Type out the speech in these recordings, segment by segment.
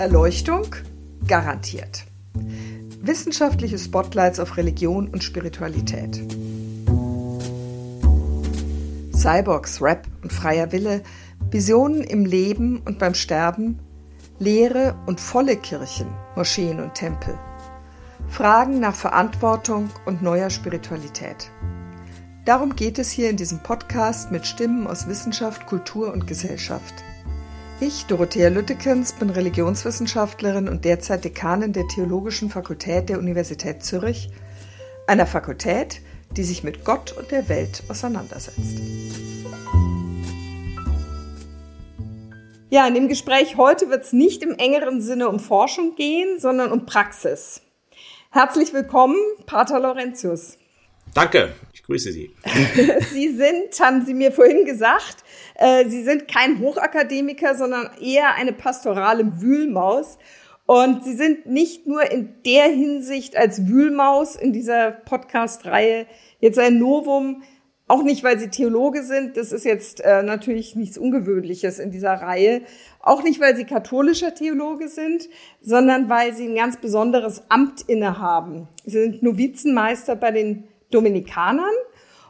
Erleuchtung garantiert. Wissenschaftliche Spotlights auf Religion und Spiritualität. Cyborgs, Rap und freier Wille, Visionen im Leben und beim Sterben, leere und volle Kirchen, Moscheen und Tempel. Fragen nach Verantwortung und neuer Spiritualität. Darum geht es hier in diesem Podcast mit Stimmen aus Wissenschaft, Kultur und Gesellschaft. Ich, Dorothea Lüttekens, bin Religionswissenschaftlerin und derzeit Dekanin der Theologischen Fakultät der Universität Zürich, einer Fakultät, die sich mit Gott und der Welt auseinandersetzt. Ja, in dem Gespräch heute wird es nicht im engeren Sinne um Forschung gehen, sondern um Praxis. Herzlich willkommen, Pater Laurentius. Danke, ich grüße Sie. Sie sind, haben Sie mir vorhin gesagt, äh, Sie sind kein Hochakademiker, sondern eher eine pastorale Wühlmaus. Und Sie sind nicht nur in der Hinsicht als Wühlmaus in dieser Podcast-Reihe jetzt ein Novum, auch nicht, weil Sie Theologe sind, das ist jetzt äh, natürlich nichts Ungewöhnliches in dieser Reihe, auch nicht, weil Sie katholischer Theologe sind, sondern weil Sie ein ganz besonderes Amt innehaben. Sie sind Novizenmeister bei den Dominikanern.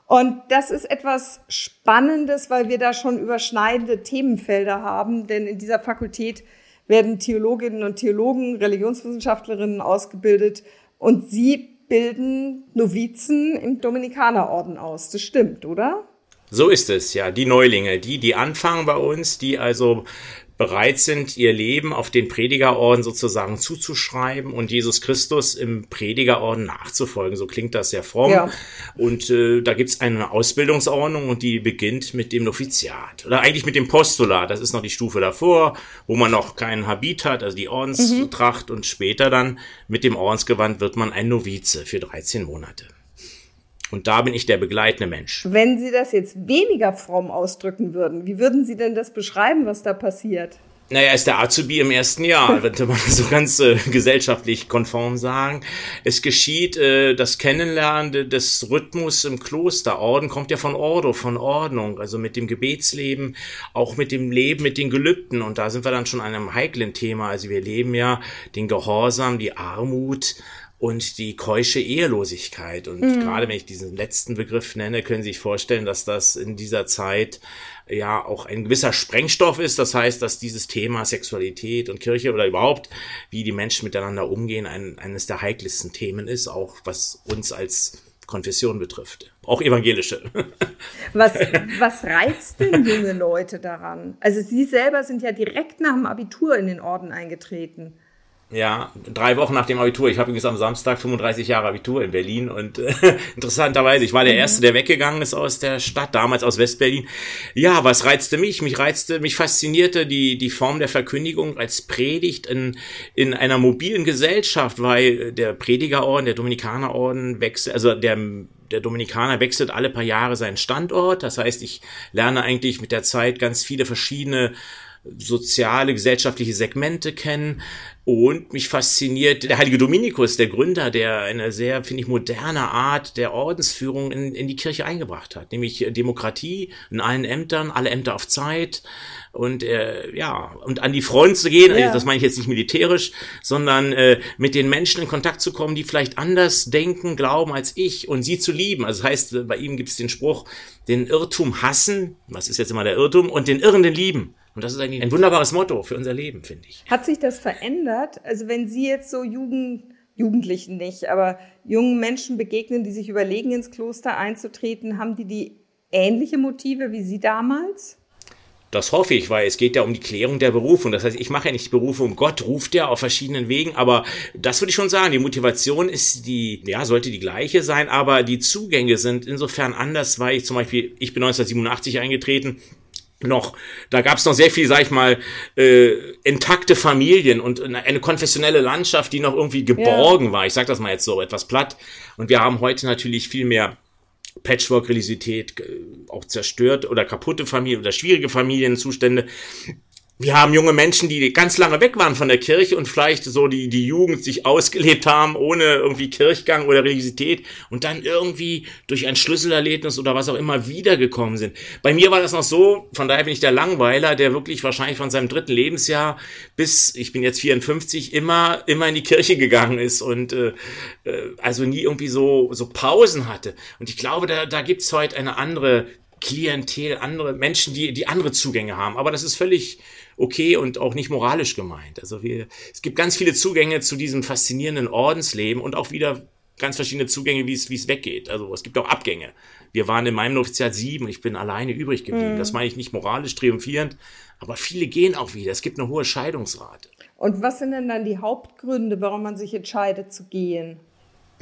Und das ist etwas Spannendes, weil wir da schon überschneidende Themenfelder haben, denn in dieser Fakultät werden Theologinnen und Theologen, Religionswissenschaftlerinnen ausgebildet und sie bilden Novizen im Dominikanerorden aus. Das stimmt, oder? So ist es, ja. Die Neulinge, die, die anfangen bei uns, die also bereit sind, ihr Leben auf den Predigerorden sozusagen zuzuschreiben und Jesus Christus im Predigerorden nachzufolgen. So klingt das sehr fromm. Ja. Und äh, da gibt's eine Ausbildungsordnung und die beginnt mit dem Noviziat. Oder eigentlich mit dem Postulat. Das ist noch die Stufe davor, wo man noch keinen Habit hat, also die Ordenstracht. Mhm. Und später dann mit dem Ordensgewand wird man ein Novize für 13 Monate. Und da bin ich der begleitende Mensch. Wenn Sie das jetzt weniger fromm ausdrücken würden, wie würden Sie denn das beschreiben, was da passiert? Naja, ist der Azubi im ersten Jahr, könnte man so ganz äh, gesellschaftlich konform sagen. Es geschieht äh, das Kennenlernen des Rhythmus im Kloster. Orden kommt ja von Ordo, von Ordnung, also mit dem Gebetsleben, auch mit dem Leben, mit den Gelübden. Und da sind wir dann schon an einem heiklen Thema. Also wir leben ja den Gehorsam, die Armut, und die keusche Ehelosigkeit. Und mhm. gerade wenn ich diesen letzten Begriff nenne, können Sie sich vorstellen, dass das in dieser Zeit ja auch ein gewisser Sprengstoff ist. Das heißt, dass dieses Thema Sexualität und Kirche oder überhaupt, wie die Menschen miteinander umgehen, ein, eines der heikelsten Themen ist, auch was uns als Konfession betrifft. Auch evangelische. Was, was reizt denn junge Leute daran? Also Sie selber sind ja direkt nach dem Abitur in den Orden eingetreten. Ja, drei Wochen nach dem Abitur. Ich habe übrigens am Samstag 35 Jahre Abitur in Berlin und äh, interessanterweise, ich war der mhm. Erste, der weggegangen ist aus der Stadt, damals aus Westberlin. Ja, was reizte mich? Mich reizte, mich faszinierte die, die Form der Verkündigung als Predigt in, in einer mobilen Gesellschaft, weil der Predigerorden, der Dominikanerorden wechselt, also der der Dominikaner wechselt alle paar Jahre seinen Standort. Das heißt, ich lerne eigentlich mit der Zeit ganz viele verschiedene soziale, gesellschaftliche Segmente kennen. Und mich fasziniert der heilige Dominikus, der Gründer, der eine sehr, finde ich, moderne Art der Ordensführung in, in die Kirche eingebracht hat. Nämlich Demokratie in allen Ämtern, alle Ämter auf Zeit und äh, ja, und an die Front zu gehen, ja. also das meine ich jetzt nicht militärisch, sondern äh, mit den Menschen in Kontakt zu kommen, die vielleicht anders denken, glauben als ich und sie zu lieben. Also das heißt, bei ihm gibt es den Spruch, den Irrtum hassen, was ist jetzt immer der Irrtum, und den Irrenden lieben. Und das ist eigentlich ein wunderbares Motto für unser Leben, finde ich. Hat sich das verändert? Also wenn Sie jetzt so Jugend, Jugendlichen nicht, aber jungen Menschen begegnen, die sich überlegen, ins Kloster einzutreten, haben die die ähnliche Motive wie Sie damals? Das hoffe ich, weil es geht ja um die Klärung der Berufung. Das heißt, ich mache ja nicht Berufung. Gott ruft ja auf verschiedenen Wegen, aber das würde ich schon sagen. Die Motivation ist die, ja, sollte die gleiche sein, aber die Zugänge sind insofern anders, weil ich zum Beispiel, ich bin 1987 eingetreten, noch, da gab es noch sehr viel, sag ich mal, äh, intakte Familien und eine konfessionelle Landschaft, die noch irgendwie geborgen ja. war. Ich sag das mal jetzt so etwas platt. Und wir haben heute natürlich viel mehr Patchwork-Religiosität, äh, auch zerstört oder kaputte Familien oder schwierige Familienzustände. Wir haben junge Menschen, die ganz lange weg waren von der Kirche und vielleicht so die, die Jugend sich ausgelebt haben, ohne irgendwie Kirchgang oder Religiosität und dann irgendwie durch ein Schlüsselerlebnis oder was auch immer wiedergekommen sind. Bei mir war das noch so, von daher bin ich der Langweiler, der wirklich wahrscheinlich von seinem dritten Lebensjahr bis, ich bin jetzt 54, immer, immer in die Kirche gegangen ist und äh, äh, also nie irgendwie so, so Pausen hatte. Und ich glaube, da, da gibt's heute eine andere Klientel, andere Menschen, die, die andere Zugänge haben. Aber das ist völlig okay und auch nicht moralisch gemeint. Also wir, es gibt ganz viele Zugänge zu diesem faszinierenden Ordensleben und auch wieder ganz verschiedene Zugänge, wie es, wie es weggeht. Also es gibt auch Abgänge. Wir waren in meinem Noviziat sieben, ich bin alleine übrig geblieben. Mhm. Das meine ich nicht moralisch triumphierend, aber viele gehen auch wieder. Es gibt eine hohe Scheidungsrate. Und was sind denn dann die Hauptgründe, warum man sich entscheidet zu gehen?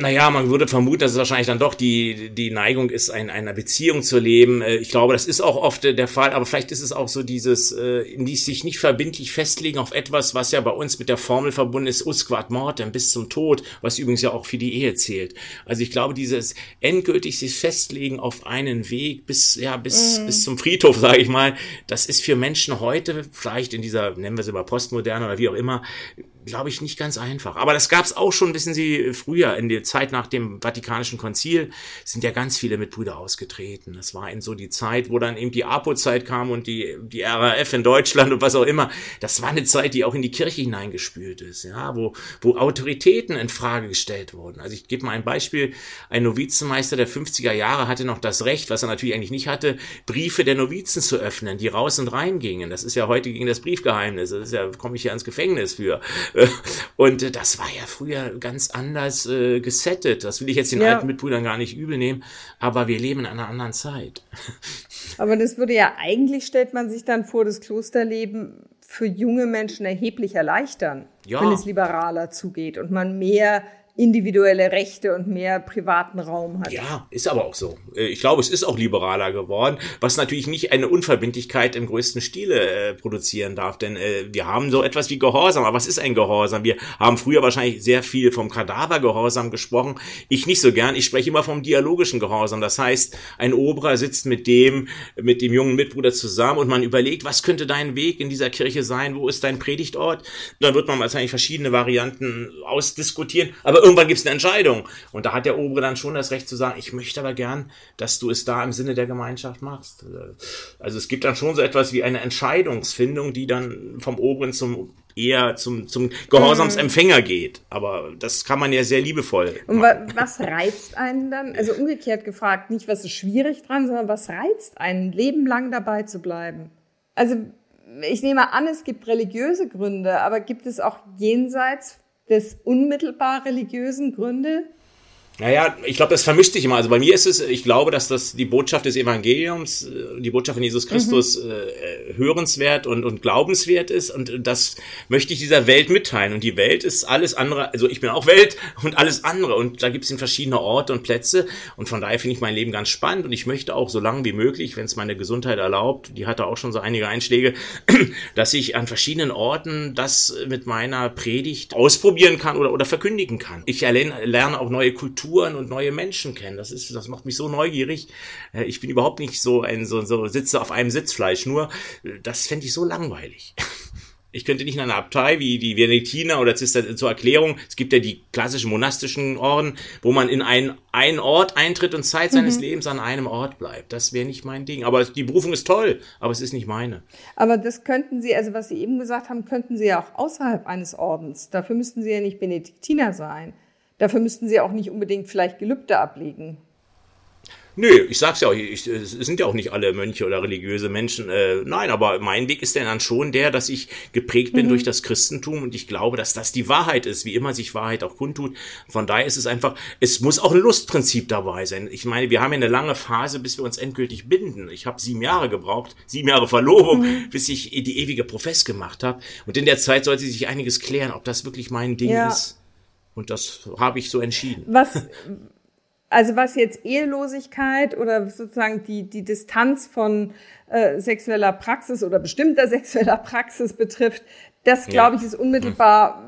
Naja, man würde vermuten, dass es wahrscheinlich dann doch die, die Neigung ist, in einer Beziehung zu leben. Äh, ich glaube, das ist auch oft der Fall, aber vielleicht ist es auch so dieses, äh, sich nicht verbindlich festlegen auf etwas, was ja bei uns mit der Formel verbunden ist, usquat mortem, bis zum Tod, was übrigens ja auch für die Ehe zählt. Also ich glaube, dieses endgültig sich festlegen auf einen Weg bis, ja, bis, mhm. bis zum Friedhof, sage ich mal, das ist für Menschen heute, vielleicht in dieser, nennen wir es über Postmoderne oder wie auch immer, glaube ich, nicht ganz einfach. Aber das gab es auch schon, wissen Sie, früher, in der Zeit nach dem Vatikanischen Konzil, sind ja ganz viele Mitbrüder ausgetreten. Das war in so die Zeit, wo dann eben die APO-Zeit kam und die, die RAF in Deutschland und was auch immer. Das war eine Zeit, die auch in die Kirche hineingespült ist, ja, wo, wo Autoritäten in Frage gestellt wurden. Also ich gebe mal ein Beispiel. Ein Novizenmeister der 50er Jahre hatte noch das Recht, was er natürlich eigentlich nicht hatte, Briefe der Novizen zu öffnen, die raus und rein gingen. Das ist ja heute gegen das Briefgeheimnis. Das ist ja, komme ich ja ins Gefängnis für. Und das war ja früher ganz anders äh, gesettet. Das will ich jetzt den ja. alten Mitbrüdern gar nicht übel nehmen, aber wir leben in einer anderen Zeit. Aber das würde ja eigentlich, stellt man sich dann vor, das Klosterleben für junge Menschen erheblich erleichtern, ja. wenn es liberaler zugeht und man mehr individuelle Rechte und mehr privaten Raum hat. Ja, ist aber auch so. Äh, ich glaube, es ist auch liberaler geworden, was natürlich nicht eine Unverbindlichkeit im größten Stile äh, produzieren darf, denn äh, wir haben so etwas wie Gehorsam. Aber was ist ein Gehorsam? Wir haben früher wahrscheinlich sehr viel vom Kadavergehorsam gesprochen. Ich nicht so gern. Ich spreche immer vom dialogischen Gehorsam. Das heißt, ein Oberer sitzt mit dem, mit dem jungen Mitbruder zusammen und man überlegt, was könnte dein Weg in dieser Kirche sein? Wo ist dein Predigtort? Dann wird man wahrscheinlich verschiedene Varianten ausdiskutieren. Aber irgendwann gibt es eine Entscheidung. Und da hat der Obere dann schon das Recht zu sagen, ich möchte aber gern, dass du es da im Sinne der Gemeinschaft machst. Also es gibt dann schon so etwas wie eine Entscheidungsfindung, die dann vom Oberen zum eher zum, zum Gehorsamsempfänger geht. Aber das kann man ja sehr liebevoll. Und wa was reizt einen dann? Also umgekehrt gefragt, nicht was ist schwierig dran, sondern was reizt einen, Leben lang dabei zu bleiben? Also ich nehme an, es gibt religiöse Gründe, aber gibt es auch jenseits des unmittelbar religiösen Gründe? Naja, ich glaube, das vermischt sich immer. Also bei mir ist es, ich glaube, dass das die Botschaft des Evangeliums, äh, die Botschaft von Jesus Christus mhm. äh, hörenswert und, und glaubenswert ist. Und das möchte ich dieser Welt mitteilen. Und die Welt ist alles andere, also ich bin auch Welt und alles andere. Und da gibt es in verschiedene Orte und Plätze. Und von daher finde ich mein Leben ganz spannend. Und ich möchte auch so lange wie möglich, wenn es meine Gesundheit erlaubt, die hatte auch schon so einige Einschläge, dass ich an verschiedenen Orten das mit meiner Predigt ausprobieren kann oder, oder verkündigen kann. Ich lerne auch neue Kulturen Kulturen und neue Menschen kennen. Das ist, das macht mich so neugierig. Äh, ich bin überhaupt nicht so ein, so, so sitze auf einem Sitzfleisch. Nur, äh, das fände ich so langweilig. Ich könnte nicht in einer Abtei wie die Venektiner oder Zister zur Erklärung. Es gibt ja die klassischen monastischen Orden, wo man in einen, einen Ort eintritt und Zeit seines mhm. Lebens an einem Ort bleibt. Das wäre nicht mein Ding. Aber die Berufung ist toll, aber es ist nicht meine. Aber das könnten Sie, also was Sie eben gesagt haben, könnten Sie ja auch außerhalb eines Ordens. Dafür müssten Sie ja nicht Benediktiner sein. Dafür müssten Sie auch nicht unbedingt vielleicht Gelübde ablegen. Nö, ich sag's ja auch, ich, es sind ja auch nicht alle Mönche oder religiöse Menschen. Äh, nein, aber mein Weg ist denn dann schon der, dass ich geprägt bin mhm. durch das Christentum und ich glaube, dass das die Wahrheit ist, wie immer sich Wahrheit auch kundtut. Von daher ist es einfach, es muss auch ein Lustprinzip dabei sein. Ich meine, wir haben ja eine lange Phase, bis wir uns endgültig binden. Ich habe sieben Jahre gebraucht, sieben Jahre Verlobung, mhm. bis ich die ewige Profess gemacht habe. Und in der Zeit sollte sich einiges klären, ob das wirklich mein Ding ja. ist. Und das habe ich so entschieden. Was, also was jetzt Ehelosigkeit oder sozusagen die, die Distanz von äh, sexueller Praxis oder bestimmter sexueller Praxis betrifft, das glaube ich ist unmittelbar,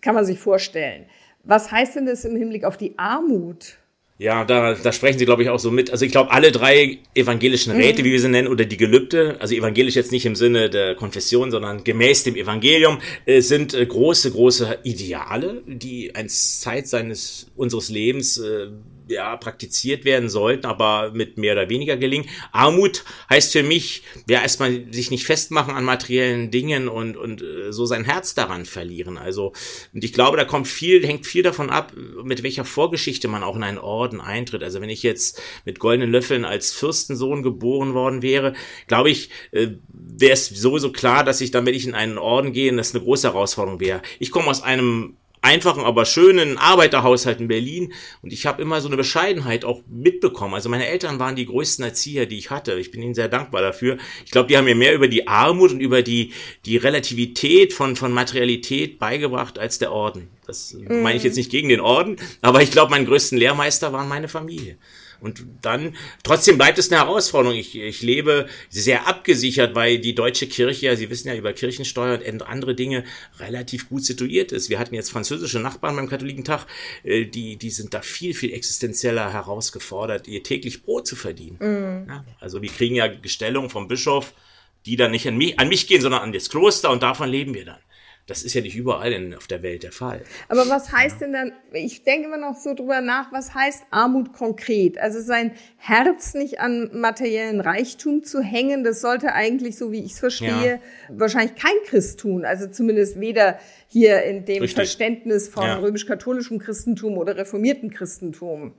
kann man sich vorstellen. Was heißt denn das im Hinblick auf die Armut? Ja, da, da sprechen Sie, glaube ich, auch so mit. Also ich glaube, alle drei evangelischen Räte, mhm. wie wir sie nennen, oder die Gelübde, also evangelisch jetzt nicht im Sinne der Konfession, sondern gemäß dem Evangelium, äh, sind äh, große, große Ideale, die eine Zeit seines unseres Lebens äh, ja, praktiziert werden sollten, aber mit mehr oder weniger gelingen. Armut heißt für mich, ja, erstmal sich nicht festmachen an materiellen Dingen und, und äh, so sein Herz daran verlieren. Also, und ich glaube, da kommt viel, hängt viel davon ab, mit welcher Vorgeschichte man auch in einen Orden eintritt. Also, wenn ich jetzt mit goldenen Löffeln als Fürstensohn geboren worden wäre, glaube ich, äh, wäre es sowieso klar, dass ich dann, wenn ich in einen Orden gehe, das eine große Herausforderung wäre. Ich komme aus einem einfachen, aber schönen Arbeiterhaushalt in Berlin. Und ich habe immer so eine Bescheidenheit auch mitbekommen. Also meine Eltern waren die größten Erzieher, die ich hatte. Ich bin ihnen sehr dankbar dafür. Ich glaube, die haben mir mehr über die Armut und über die, die Relativität von, von Materialität beigebracht als der Orden. Das meine ich jetzt nicht gegen den Orden, aber ich glaube, mein größten Lehrmeister waren meine Familie. Und dann, trotzdem bleibt es eine Herausforderung. Ich, ich lebe sehr abgesichert, weil die deutsche Kirche, ja, Sie wissen ja über Kirchensteuer und andere Dinge, relativ gut situiert ist. Wir hatten jetzt französische Nachbarn beim Katholikentag, äh, die, die sind da viel, viel existenzieller herausgefordert, ihr täglich Brot zu verdienen. Mhm. Ja, also wir kriegen ja Gestellungen vom Bischof, die dann nicht an mich, an mich gehen, sondern an das Kloster und davon leben wir dann. Das ist ja nicht überall in, auf der Welt der Fall. Aber was heißt ja. denn dann, ich denke immer noch so drüber nach, was heißt Armut konkret? Also sein Herz nicht an materiellen Reichtum zu hängen, das sollte eigentlich, so wie ich es verstehe, ja. wahrscheinlich kein Christ tun. Also zumindest weder hier in dem Richtig. Verständnis von römisch-katholischem Christentum oder reformiertem Christentum.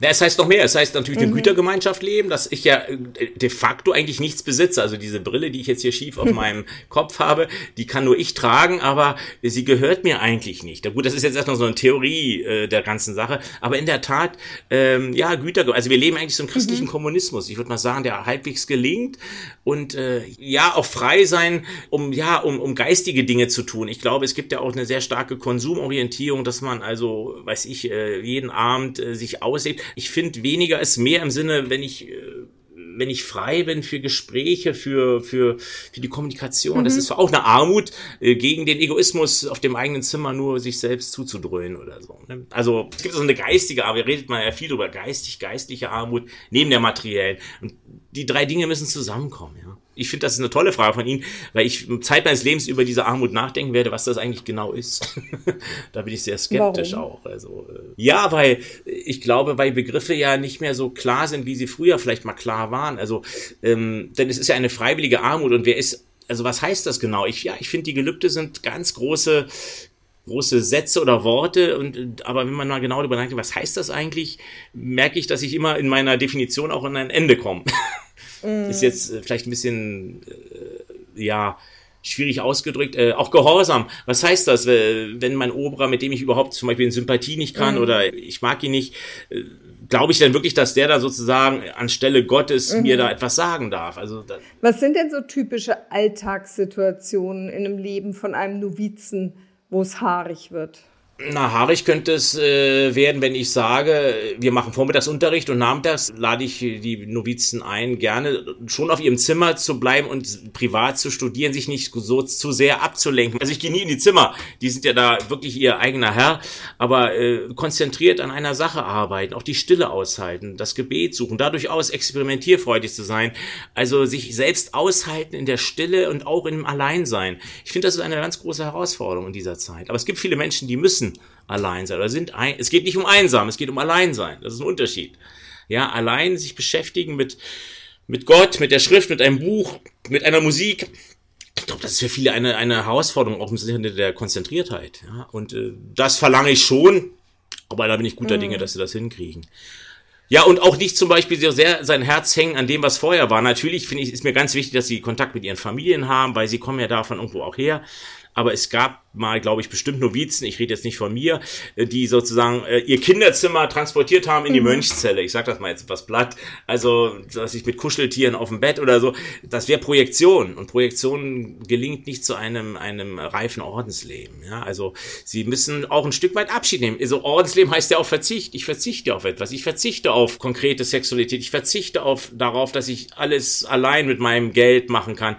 Na, es heißt noch mehr. Es heißt natürlich eine mhm. Gütergemeinschaft leben, dass ich ja äh, de facto eigentlich nichts besitze. Also diese Brille, die ich jetzt hier schief auf meinem Kopf habe, die kann nur ich tragen, aber sie gehört mir eigentlich nicht. Gut, das ist jetzt erstmal so eine Theorie äh, der ganzen Sache. Aber in der Tat, ähm, ja, Güter, also wir leben eigentlich so einen christlichen mhm. Kommunismus. Ich würde mal sagen, der halbwegs gelingt und äh, ja, auch frei sein, um ja, um, um geistige Dinge zu tun. Ich glaube, es gibt ja auch eine sehr starke Konsumorientierung, dass man also, weiß ich, äh, jeden Abend äh, sich auslebt ich finde weniger ist mehr im Sinne, wenn ich äh, wenn ich frei bin für Gespräche, für, für, für die Kommunikation. Mhm. Das ist auch eine Armut, äh, gegen den Egoismus auf dem eigenen Zimmer nur sich selbst zuzudröhnen oder so. Ne? Also es gibt so eine geistige Armut, redet man ja viel drüber, geistig, geistliche Armut neben der materiellen. Und die drei Dinge müssen zusammenkommen, ja ich finde, das ist eine tolle Frage von Ihnen, weil ich Zeit meines Lebens über diese Armut nachdenken werde, was das eigentlich genau ist. da bin ich sehr skeptisch Warum? auch. Also äh, ja, weil ich glaube, weil Begriffe ja nicht mehr so klar sind, wie sie früher vielleicht mal klar waren. Also ähm, denn es ist ja eine freiwillige Armut und wer ist also was heißt das genau? Ich ja, ich finde die Gelübde sind ganz große große Sätze oder Worte und aber wenn man mal genau darüber nachdenkt, was heißt das eigentlich, merke ich, dass ich immer in meiner Definition auch an ein Ende komme. Mm. Ist jetzt äh, vielleicht ein bisschen, äh, ja, schwierig ausgedrückt, äh, auch Gehorsam. Was heißt das, wenn mein Oberer, mit dem ich überhaupt zum Beispiel in Sympathie nicht kann mhm. oder ich mag ihn nicht, äh, glaube ich denn wirklich, dass der da sozusagen anstelle Gottes mhm. mir da etwas sagen darf? Also Was sind denn so typische Alltagssituationen in einem Leben von einem Novizen, wo es haarig wird? Na, haarig könnte es äh, werden, wenn ich sage, wir machen Vormittagsunterricht und nachmittags lade ich die Novizen ein, gerne schon auf ihrem Zimmer zu bleiben und privat zu studieren, sich nicht so zu sehr abzulenken. Also ich gehe nie in die Zimmer, die sind ja da wirklich ihr eigener Herr, aber äh, konzentriert an einer Sache arbeiten, auch die Stille aushalten, das Gebet suchen, dadurch aus experimentierfreudig zu sein, also sich selbst aushalten in der Stille und auch im Alleinsein. Ich finde, das ist eine ganz große Herausforderung in dieser Zeit. Aber es gibt viele Menschen, die müssen müssen allein sein oder sind ein, es geht nicht um einsam, es geht um allein sein. Das ist ein Unterschied. Ja, allein sich beschäftigen mit, mit Gott, mit der Schrift, mit einem Buch, mit einer Musik. Ich glaube, das ist für viele eine, eine Herausforderung, auch im Sinne der Konzentriertheit. Ja, und äh, das verlange ich schon, aber da bin ich guter mhm. Dinge, dass sie das hinkriegen. Ja, und auch nicht zum Beispiel sehr sein Herz hängen an dem, was vorher war. Natürlich finde ich, ist mir ganz wichtig, dass sie Kontakt mit ihren Familien haben, weil sie kommen ja davon irgendwo auch her. Aber es gab mal, glaube ich, bestimmt Novizen, ich rede jetzt nicht von mir, äh, die sozusagen äh, ihr Kinderzimmer transportiert haben in die mhm. Mönchszelle. Ich sage das mal jetzt etwas platt. Also, dass ich mit Kuscheltieren auf dem Bett oder so, das wäre Projektion. Und Projektion gelingt nicht zu einem, einem reifen Ordensleben. Ja, also, sie müssen auch ein Stück weit Abschied nehmen. Also, Ordensleben heißt ja auch Verzicht. Ich verzichte auf etwas. Ich verzichte auf konkrete Sexualität. Ich verzichte auf, darauf, dass ich alles allein mit meinem Geld machen kann.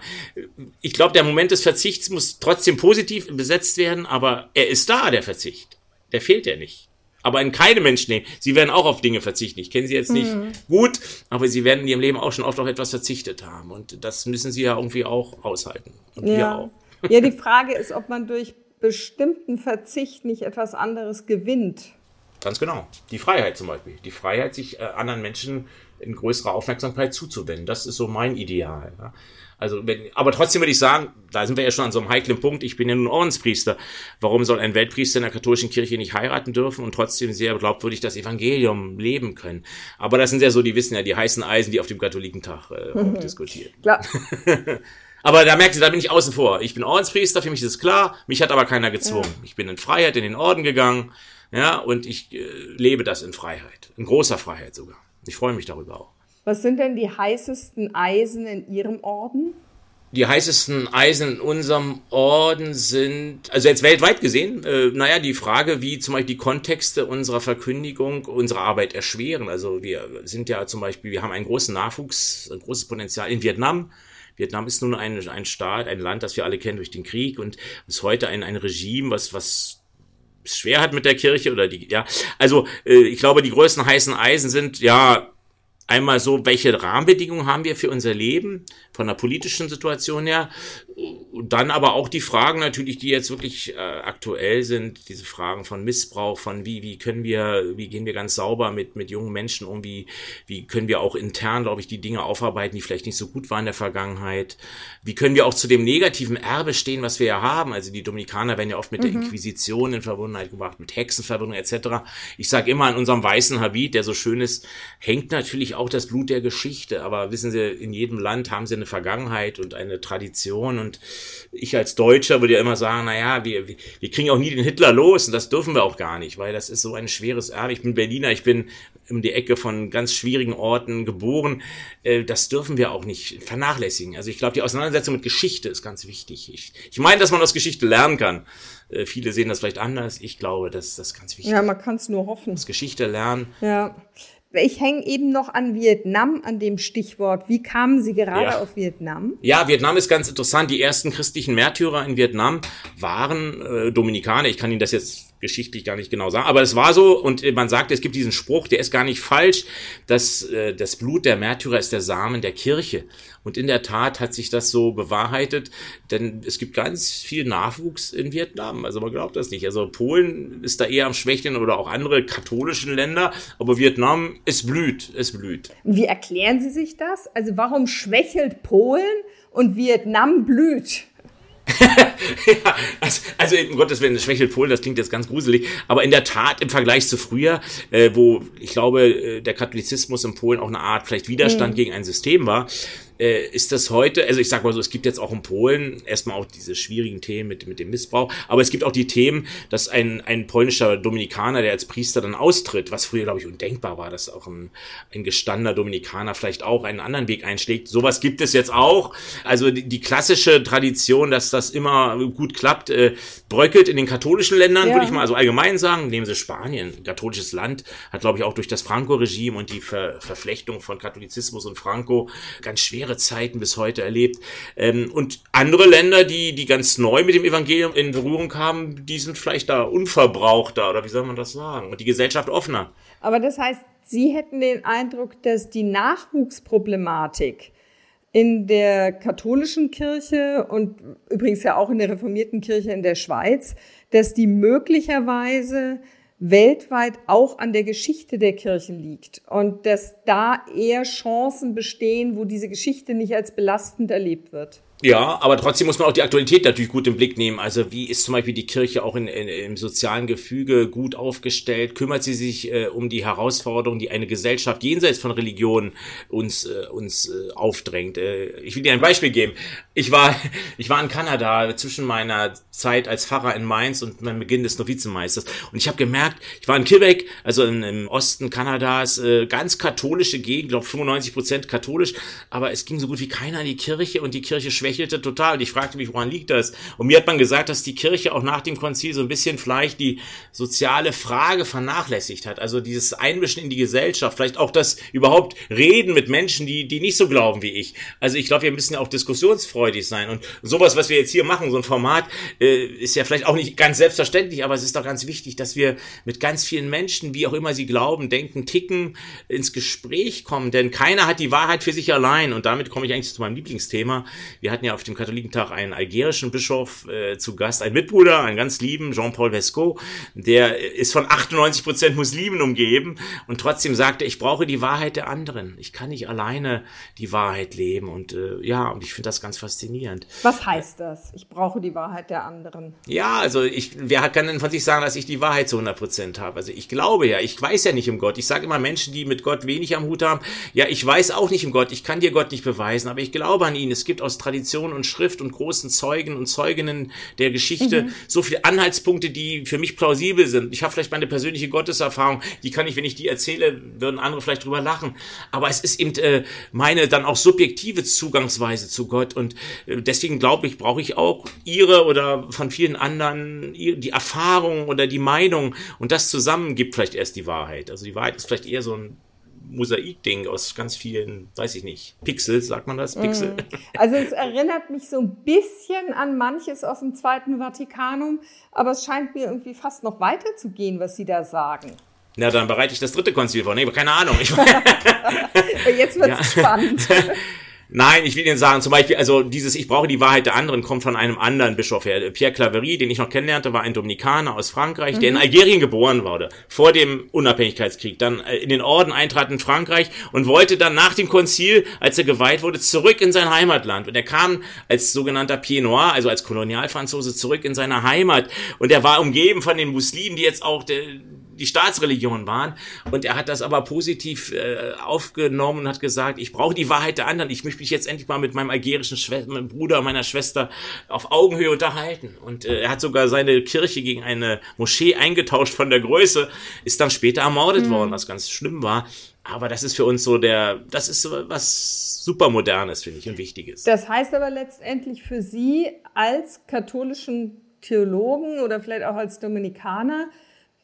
Ich glaube, der Moment des Verzichts muss trotzdem positiv besetzt werden, aber er ist da, der Verzicht. Der fehlt ja nicht. aber in keine Menschen nehmen. Sie werden auch auf Dinge verzichten. Ich kenne sie jetzt nicht mhm. gut, aber sie werden in ihrem Leben auch schon oft auf etwas verzichtet haben. Und das müssen sie ja irgendwie auch aushalten. Und ja. wir auch. Ja, die Frage ist, ob man durch bestimmten Verzicht nicht etwas anderes gewinnt. Ganz genau. Die Freiheit zum Beispiel. Die Freiheit, sich äh, anderen Menschen in größerer Aufmerksamkeit zuzuwenden. Das ist so mein Ideal. Ja. Also, wenn, aber trotzdem würde ich sagen, da sind wir ja schon an so einem heiklen Punkt. Ich bin ja nun Ordenspriester. Warum soll ein Weltpriester in der katholischen Kirche nicht heiraten dürfen und trotzdem sehr glaubwürdig das Evangelium leben können? Aber das sind ja so, die wissen ja, die heißen Eisen, die auf dem Katholikentag äh, mhm. diskutieren. Klar. aber da merkt ihr, da bin ich außen vor. Ich bin Ordenspriester, für mich ist es klar. Mich hat aber keiner gezwungen. Ja. Ich bin in Freiheit in den Orden gegangen. Ja, und ich äh, lebe das in Freiheit. In großer Freiheit sogar. Ich freue mich darüber auch. Was sind denn die heißesten Eisen in Ihrem Orden? Die heißesten Eisen in unserem Orden sind, also jetzt weltweit gesehen, äh, naja, die Frage, wie zum Beispiel die Kontexte unserer Verkündigung unsere Arbeit erschweren. Also wir sind ja zum Beispiel, wir haben einen großen Nachwuchs, ein großes Potenzial in Vietnam. Vietnam ist nun ein, ein Staat, ein Land, das wir alle kennen durch den Krieg und ist heute ein, ein Regime, was, was schwer hat mit der Kirche oder die, ja. Also äh, ich glaube, die größten heißen Eisen sind ja einmal so, welche Rahmenbedingungen haben wir für unser Leben von der politischen Situation her? Und dann aber auch die Fragen natürlich, die jetzt wirklich äh, aktuell sind, diese Fragen von Missbrauch, von wie, wie können wir, wie gehen wir ganz sauber mit, mit jungen Menschen um, wie, wie können wir auch intern, glaube ich, die Dinge aufarbeiten, die vielleicht nicht so gut waren in der Vergangenheit? Wie können wir auch zu dem negativen Erbe stehen, was wir ja haben? Also die Dominikaner werden ja oft mit mhm. der Inquisition in Verbundenheit gebracht, mit Hexenverbindung etc. Ich sage immer, an unserem weißen Habit, der so schön ist, hängt natürlich auch das Blut der Geschichte. Aber wissen Sie, in jedem Land haben sie eine Vergangenheit und eine Tradition und ich als Deutscher würde ja immer sagen, naja, wir, wir kriegen auch nie den Hitler los und das dürfen wir auch gar nicht, weil das ist so ein schweres Erbe. Ich bin Berliner, ich bin um die Ecke von ganz schwierigen Orten geboren. Äh, das dürfen wir auch nicht vernachlässigen. Also ich glaube, die Auseinandersetzung mit Geschichte ist ganz wichtig. Ich, ich meine, dass man aus Geschichte lernen kann. Äh, viele sehen das vielleicht anders. Ich glaube, dass das ganz wichtig. Ja, man kann es nur hoffen. Das Geschichte lernen. Ja ich hänge eben noch an Vietnam, an dem Stichwort. Wie kamen Sie gerade ja. auf Vietnam? Ja, Vietnam ist ganz interessant. Die ersten christlichen Märtyrer in Vietnam waren äh, Dominikaner. Ich kann Ihnen das jetzt geschichtlich gar nicht genau sagen. Aber es war so und man sagt, es gibt diesen Spruch, der ist gar nicht falsch, dass äh, das Blut der Märtyrer ist der Samen der Kirche. Und in der Tat hat sich das so bewahrheitet, denn es gibt ganz viel Nachwuchs in Vietnam. Also man glaubt das nicht. Also Polen ist da eher am Schwächeln oder auch andere katholischen Länder, aber Vietnam, es blüht, es blüht. Wie erklären Sie sich das? Also warum schwächelt Polen und Vietnam blüht? ja, also, also um Gottes Willen, schwächelt Polen, das klingt jetzt ganz gruselig, aber in der Tat im Vergleich zu früher, äh, wo ich glaube, äh, der Katholizismus in Polen auch eine Art vielleicht Widerstand mhm. gegen ein System war, äh, ist das heute, also ich sag mal so, es gibt jetzt auch in Polen erstmal auch diese schwierigen Themen mit, mit dem Missbrauch, aber es gibt auch die Themen, dass ein, ein polnischer Dominikaner, der als Priester dann austritt, was früher, glaube ich, undenkbar war, dass auch ein, ein gestandener Dominikaner vielleicht auch einen anderen Weg einschlägt. Sowas gibt es jetzt auch. Also die, die klassische Tradition, dass das immer gut klappt, äh, bröckelt in den katholischen Ländern, ja. würde ich mal also allgemein sagen. Nehmen Sie Spanien, ein katholisches Land, hat, glaube ich, auch durch das Franco-Regime und die Ver Verflechtung von Katholizismus und Franco ganz schwere schwere Zeiten bis heute erlebt. Ähm, und andere Länder, die, die ganz neu mit dem Evangelium in Berührung kamen, die sind vielleicht da unverbrauchter oder wie soll man das sagen? Und die Gesellschaft offener. Aber das heißt, Sie hätten den Eindruck, dass die Nachwuchsproblematik in der katholischen Kirche und übrigens ja auch in der reformierten Kirche in der Schweiz, dass die möglicherweise weltweit auch an der Geschichte der Kirche liegt und dass da eher Chancen bestehen, wo diese Geschichte nicht als belastend erlebt wird. Ja, aber trotzdem muss man auch die Aktualität natürlich gut im Blick nehmen. Also wie ist zum Beispiel die Kirche auch in, in, im sozialen Gefüge gut aufgestellt? Kümmert sie sich äh, um die Herausforderungen, die eine Gesellschaft jenseits von Religion uns, äh, uns äh, aufdrängt? Äh, ich will dir ein Beispiel geben. Ich war, ich war in Kanada zwischen meiner Zeit als Pfarrer in Mainz und meinem Beginn des Novizenmeisters. Und ich habe gemerkt, ich war in Quebec, also in, im Osten Kanadas, äh, ganz katholische Gegend, glaube 95 Prozent katholisch, aber es ging so gut wie keiner in die Kirche und die Kirche schwächt schwächelte total. Ich fragte mich, woran liegt das? Und mir hat man gesagt, dass die Kirche auch nach dem Konzil so ein bisschen vielleicht die soziale Frage vernachlässigt hat. Also dieses Einmischen in die Gesellschaft, vielleicht auch das überhaupt Reden mit Menschen, die, die nicht so glauben wie ich. Also ich glaube, wir müssen auch diskussionsfreudig sein. Und sowas, was wir jetzt hier machen, so ein Format, äh, ist ja vielleicht auch nicht ganz selbstverständlich, aber es ist doch ganz wichtig, dass wir mit ganz vielen Menschen, wie auch immer sie glauben, denken, ticken, ins Gespräch kommen. Denn keiner hat die Wahrheit für sich allein. Und damit komme ich eigentlich zu meinem Lieblingsthema. Wir hatten ja auf dem Katholikentag einen algerischen Bischof äh, zu Gast, einen Mitbruder, einen ganz lieben, Jean-Paul Vesco. Der ist von 98 Prozent Muslimen umgeben und trotzdem sagte, ich brauche die Wahrheit der anderen. Ich kann nicht alleine die Wahrheit leben. Und äh, ja, und ich finde das ganz faszinierend. Was heißt das? Ich brauche die Wahrheit der anderen. Ja, also ich, wer kann denn von sich sagen, dass ich die Wahrheit zu 100 Prozent habe? Also ich glaube ja, ich weiß ja nicht um Gott. Ich sage immer Menschen, die mit Gott wenig am Hut haben, ja, ich weiß auch nicht um Gott. Ich kann dir Gott nicht beweisen, aber ich glaube an ihn. Es gibt aus Tradition und Schrift und großen Zeugen und Zeuginnen der Geschichte mhm. so viele Anhaltspunkte, die für mich plausibel sind. Ich habe vielleicht meine persönliche Gotteserfahrung, die kann ich, wenn ich die erzähle, würden andere vielleicht drüber lachen. Aber es ist eben äh, meine dann auch subjektive Zugangsweise zu Gott und äh, deswegen glaube ich, brauche ich auch ihre oder von vielen anderen die Erfahrung oder die Meinung und das zusammen gibt vielleicht erst die Wahrheit. Also die Wahrheit ist vielleicht eher so ein Mosaikding aus ganz vielen, weiß ich nicht, Pixel, sagt man das? Pixel. Mm. Also es erinnert mich so ein bisschen an manches aus dem Zweiten Vatikanum, aber es scheint mir irgendwie fast noch weiter zu gehen, was Sie da sagen. Na, dann bereite ich das dritte Konzil vor. Nee, keine Ahnung. Ich Jetzt wird es ja. spannend. Nein, ich will Ihnen sagen, zum Beispiel, also dieses Ich brauche die Wahrheit der anderen kommt von einem anderen Bischof her. Pierre Claverie, den ich noch kennenlernte, war ein Dominikaner aus Frankreich, mhm. der in mhm. Algerien geboren wurde, vor dem Unabhängigkeitskrieg, dann äh, in den Orden eintrat in Frankreich und wollte dann nach dem Konzil, als er geweiht wurde, zurück in sein Heimatland. Und er kam als sogenannter Pied Noir, also als Kolonialfranzose, zurück in seine Heimat. Und er war umgeben von den Muslimen, die jetzt auch der, die Staatsreligion waren. Und er hat das aber positiv äh, aufgenommen und hat gesagt, ich brauche die Wahrheit der anderen. Ich möchte mich jetzt endlich mal mit meinem algerischen Schwe meinem Bruder, meiner Schwester auf Augenhöhe unterhalten. Und äh, er hat sogar seine Kirche gegen eine Moschee eingetauscht von der Größe, ist dann später ermordet mhm. worden, was ganz schlimm war. Aber das ist für uns so der, das ist so was super modernes, finde ich, und wichtiges. Das heißt aber letztendlich für Sie als katholischen Theologen oder vielleicht auch als Dominikaner,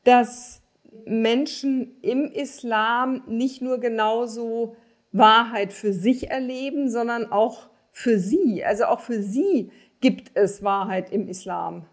dass Menschen im Islam nicht nur genauso Wahrheit für sich erleben, sondern auch für sie. Also auch für sie gibt es Wahrheit im Islam.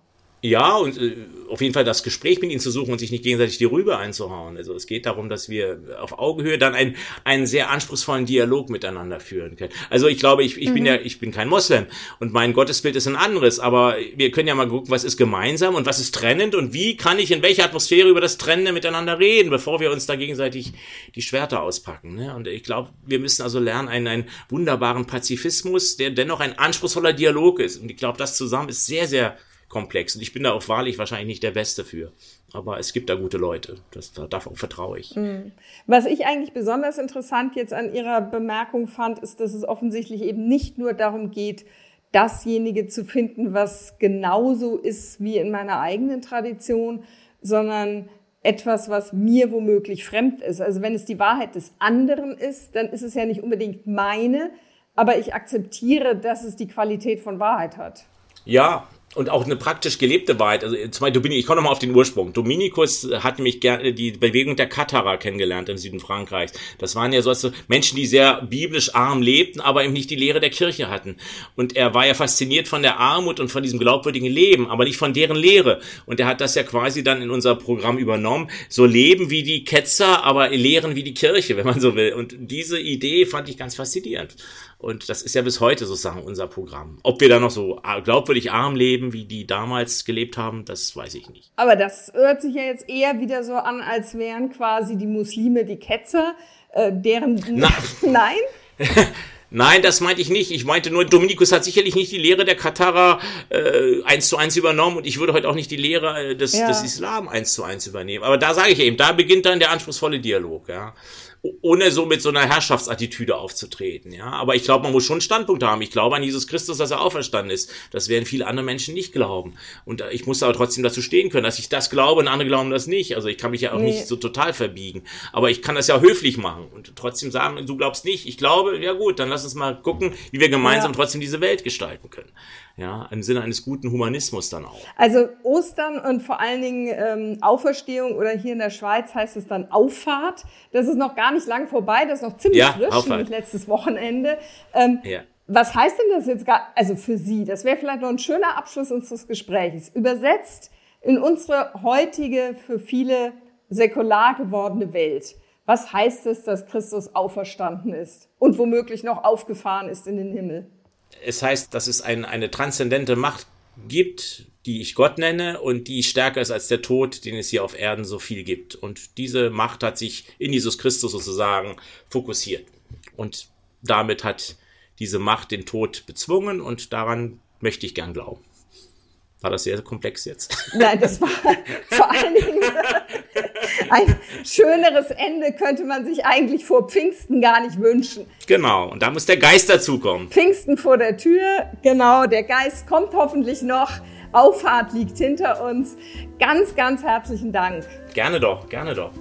Ja, und äh, auf jeden Fall das Gespräch mit ihnen zu suchen und sich nicht gegenseitig die Rübe einzuhauen. Also es geht darum, dass wir auf Augenhöhe dann einen, einen sehr anspruchsvollen Dialog miteinander führen können. Also ich glaube, ich, ich mhm. bin ja, ich bin kein Moslem und mein Gottesbild ist ein anderes, aber wir können ja mal gucken, was ist gemeinsam und was ist trennend und wie kann ich in welcher Atmosphäre über das Trennende miteinander reden, bevor wir uns da gegenseitig die Schwerter auspacken. Ne? Und ich glaube, wir müssen also lernen, einen, einen wunderbaren Pazifismus, der dennoch ein anspruchsvoller Dialog ist. Und ich glaube, das zusammen ist sehr, sehr komplex. Und ich bin da auch wahrlich wahrscheinlich nicht der Beste für. Aber es gibt da gute Leute. Das, davon vertraue ich. Mhm. Was ich eigentlich besonders interessant jetzt an Ihrer Bemerkung fand, ist, dass es offensichtlich eben nicht nur darum geht, dasjenige zu finden, was genauso ist wie in meiner eigenen Tradition, sondern etwas, was mir womöglich fremd ist. Also wenn es die Wahrheit des anderen ist, dann ist es ja nicht unbedingt meine, aber ich akzeptiere, dass es die Qualität von Wahrheit hat. Ja, und auch eine praktisch gelebte Wahrheit. Also zum Beispiel, ich komme nochmal auf den Ursprung. Dominikus hat nämlich gerne die Bewegung der Katharer kennengelernt im Süden Frankreichs. Das waren ja so Menschen, die sehr biblisch arm lebten, aber eben nicht die Lehre der Kirche hatten. Und er war ja fasziniert von der Armut und von diesem glaubwürdigen Leben, aber nicht von deren Lehre. Und er hat das ja quasi dann in unser Programm übernommen. So leben wie die Ketzer, aber lehren wie die Kirche, wenn man so will. Und diese Idee fand ich ganz faszinierend. Und das ist ja bis heute sozusagen unser Programm. Ob wir da noch so glaubwürdig arm leben, wie die damals gelebt haben, das weiß ich nicht. Aber das hört sich ja jetzt eher wieder so an, als wären quasi die Muslime die Ketzer, äh, deren... Na. Nein? Nein, das meinte ich nicht. Ich meinte nur, Dominikus hat sicherlich nicht die Lehre der Katarer äh, eins zu eins übernommen und ich würde heute auch nicht die Lehre äh, des, ja. des Islam eins zu eins übernehmen. Aber da sage ich eben, da beginnt dann der anspruchsvolle Dialog. Ja. Ohne so mit so einer Herrschaftsattitüde aufzutreten. Ja, aber ich glaube, man muss schon einen Standpunkt haben. Ich glaube an Jesus Christus, dass er auferstanden ist. Das werden viele andere Menschen nicht glauben. Und äh, ich muss aber trotzdem dazu stehen können, dass ich das glaube und andere glauben das nicht. Also ich kann mich ja auch nee. nicht so total verbiegen. Aber ich kann das ja höflich machen und trotzdem sagen, du glaubst nicht, ich glaube, ja gut, dann lass uns mal gucken, wie wir gemeinsam ja. trotzdem diese Welt gestalten können. Ja, im Sinne eines guten Humanismus dann auch. Also Ostern und vor allen Dingen ähm, Auferstehung oder hier in der Schweiz heißt es dann Auffahrt. Das ist noch gar nicht lang vorbei, das ist noch ziemlich ja, frisch, nämlich letztes Wochenende. Ähm, ja. Was heißt denn das jetzt gar, also für Sie? Das wäre vielleicht noch ein schöner Abschluss unseres Gesprächs. Übersetzt in unsere heutige, für viele säkular gewordene Welt. Was heißt es, dass Christus auferstanden ist und womöglich noch aufgefahren ist in den Himmel? Es heißt, dass es ein, eine transzendente Macht gibt, die ich Gott nenne und die stärker ist als der Tod, den es hier auf Erden so viel gibt. Und diese Macht hat sich in Jesus Christus sozusagen fokussiert. Und damit hat diese Macht den Tod bezwungen und daran möchte ich gern glauben. War das sehr komplex jetzt? Nein, das war vor allen Dingen ein schöneres Ende könnte man sich eigentlich vor Pfingsten gar nicht wünschen. Genau, und da muss der Geist dazukommen. Pfingsten vor der Tür, genau, der Geist kommt hoffentlich noch. Auffahrt liegt hinter uns. Ganz, ganz herzlichen Dank. Gerne doch, gerne doch.